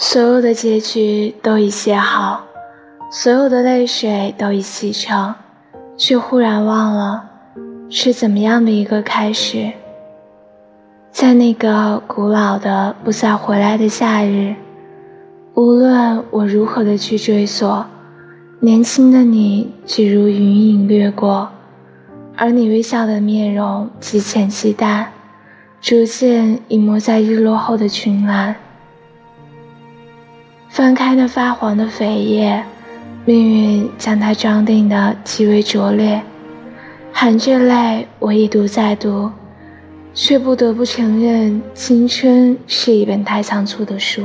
所有的结局都已写好，所有的泪水都已启程，却忽然忘了是怎么样的一个开始。在那个古老的不再回来的夏日，无论我如何的去追索，年轻的你只如云影掠过，而你微笑的面容极浅极淡，逐渐隐没在日落后的群岚。翻开那发黄的扉页，命运将它装订的极为拙劣，含着泪，我一读再读。却不得不承认，青春是一本太仓促的书。